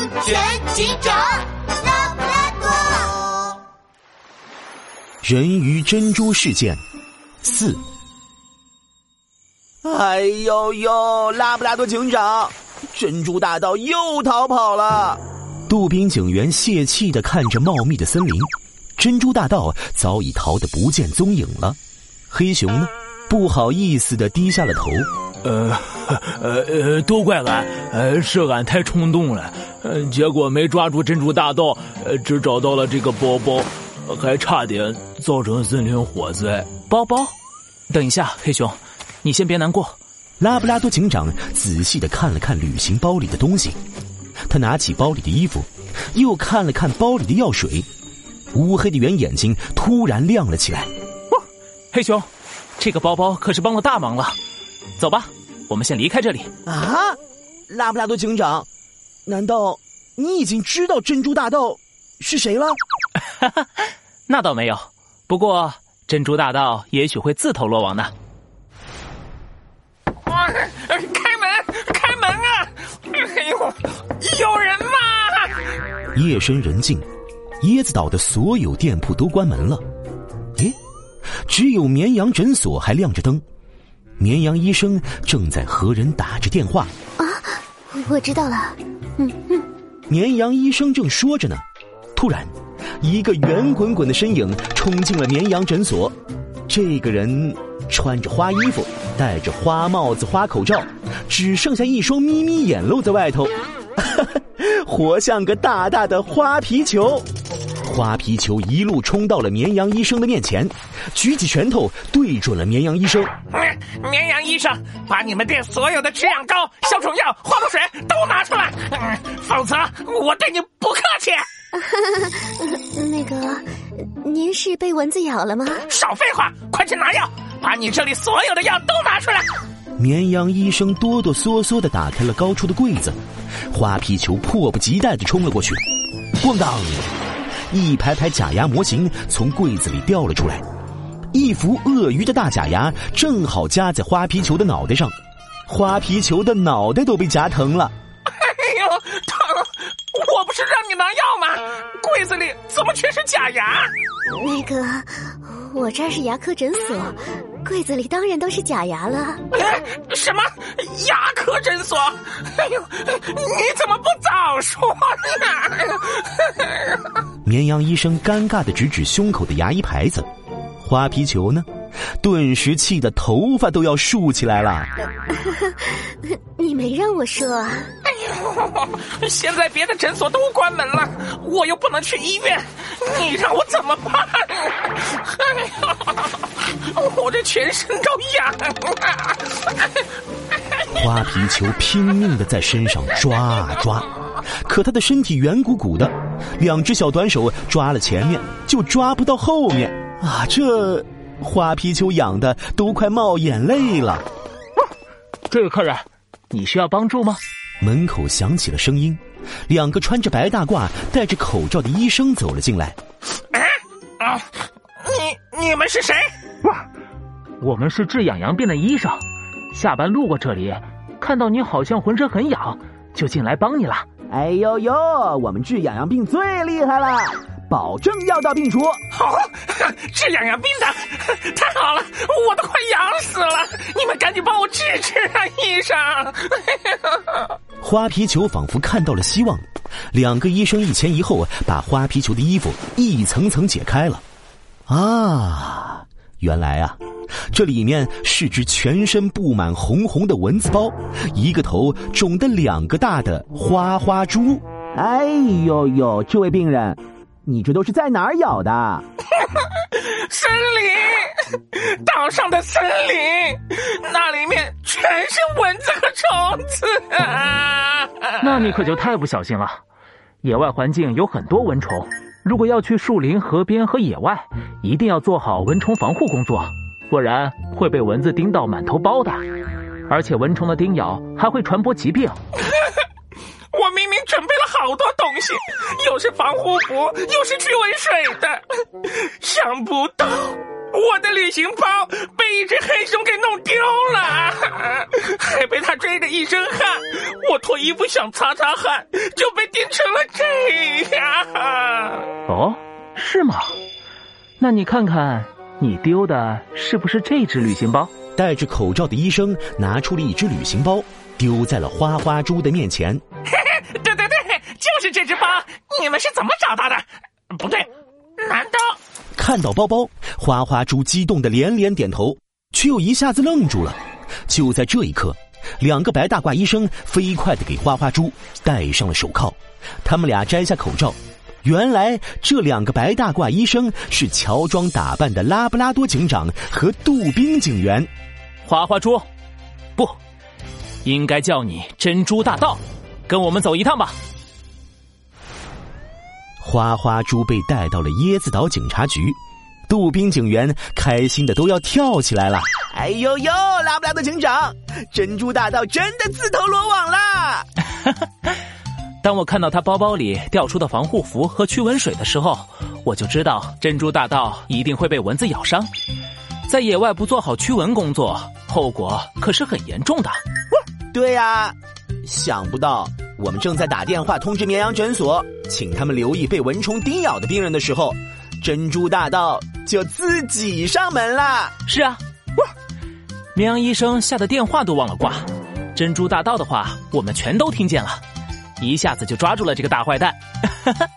安全警长拉布拉多。人鱼珍珠事件四。哎呦呦，拉布拉多警长，珍珠大盗又逃跑了。杜宾警员泄气的看着茂密的森林，珍珠大盗早已逃得不见踪影了。黑熊呢，不好意思的低下了头。呃，呃呃，都怪俺，呃，是俺太冲动了，呃，结果没抓住珍珠大盗，呃，只找到了这个包包，还差点造成森林火灾。包包？等一下，黑熊。你先别难过，拉布拉多警长仔细的看了看旅行包里的东西，他拿起包里的衣服，又看了看包里的药水，乌黑的圆眼睛突然亮了起来。黑熊，这个包包可是帮了大忙了，走吧，我们先离开这里。啊，拉布拉多警长，难道你已经知道珍珠大盗是谁了？那倒没有，不过珍珠大盗也许会自投罗网呢。开门，开门啊！哎呦，有人吗？夜深人静，椰子岛的所有店铺都关门了。诶，只有绵羊诊所还亮着灯。绵羊医生正在和人打着电话。啊，我知道了。嗯嗯。绵羊医生正说着呢，突然，一个圆滚滚的身影冲进了绵羊诊所。这个人。穿着花衣服，戴着花帽子、花口罩，只剩下一双眯眯眼露在外头，活像个大大的花皮球。花皮球一路冲到了绵羊医生的面前，举起拳头对准了绵羊医生。绵羊医生，把你们店所有的止痒膏、消肿药、花露水都拿出来，否则我对你不客气。那个，您是被蚊子咬了吗？少废话，快去拿药。把你这里所有的药都拿出来！绵羊医生哆哆嗦嗦的打开了高处的柜子，花皮球迫不及待的冲了过去。咣当！一排排假牙模型从柜子里掉了出来，一副鳄鱼的大假牙正好夹在花皮球的脑袋上，花皮球的脑袋都被夹疼了。哎呦，疼！我不是让你拿药吗？柜子里怎么全是假牙？那个。我这儿是牙科诊所，柜子里当然都是假牙了。什么牙科诊所？哎呦，你怎么不早说呢？绵羊医生尴尬的指指胸口的牙医牌子，花皮球呢，顿时气得头发都要竖起来了。你没让我说啊。现在别的诊所都关门了，我又不能去医院，你让我怎么办？哎呀，我这全身都痒。花皮球拼命的在身上抓啊抓，可他的身体圆鼓鼓的，两只小短手抓了前面就抓不到后面啊！这花皮球痒的都快冒眼泪了。这位客人，你需要帮助吗？门口响起了声音，两个穿着白大褂、戴着口罩的医生走了进来。啊，你你们是谁？哇，我们是治痒痒病的医生，下班路过这里，看到你好像浑身很痒，就进来帮你了。哎呦呦，我们治痒痒病最厉害了。保证药到病除。好，治痒痒病的，太好了，我都快痒死了！你们赶紧帮我治治啊，医生！花皮球仿佛看到了希望，两个医生一前一后把花皮球的衣服一层层解开了。啊，原来啊，这里面是只全身布满红红的蚊子包，一个头肿的两个大的花花猪。哎呦呦，这位病人。你这都是在哪儿咬的？森林，岛上的森林，那里面全是蚊子和虫子。那你可就太不小心了。野外环境有很多蚊虫，如果要去树林、河边和野外，一定要做好蚊虫防护工作，不然会被蚊子叮到满头包的。而且蚊虫的叮咬还会传播疾病。我明明准备了好多东西，又是防护服，又是驱蚊水的，想不到我的旅行包被一只黑熊给弄丢了，还被他追着一身汗。我脱衣服想擦擦汗，就被叮成了这样。哦，是吗？那你看看，你丢的是不是这只旅行包？戴着口罩的医生拿出了一只旅行包，丢在了花花猪的面前。对对对，就是这只包。你们是怎么找到的？不对，难道看到包包，花花猪激动的连连点头，却又一下子愣住了。就在这一刻，两个白大褂医生飞快的给花花猪戴上了手铐。他们俩摘下口罩，原来这两个白大褂医生是乔装打扮的拉布拉多警长和杜宾警员。花花猪，不，应该叫你珍珠大盗，跟我们走一趟吧。花花猪被带到了椰子岛警察局，杜宾警员开心的都要跳起来了。哎呦呦，拉布拉多警长，珍珠大盗真的自投罗网啦！当我看到他包包里掉出的防护服和驱蚊水的时候，我就知道珍珠大盗一定会被蚊子咬伤。在野外不做好驱蚊工作，后果可是很严重的。对呀，想不到我们正在打电话通知绵羊诊所，请他们留意被蚊虫叮咬的病人的时候，珍珠大盗就自己上门了。是啊，绵羊医生吓得电话都忘了挂，珍珠大盗的话我们全都听见了，一下子就抓住了这个大坏蛋。哈哈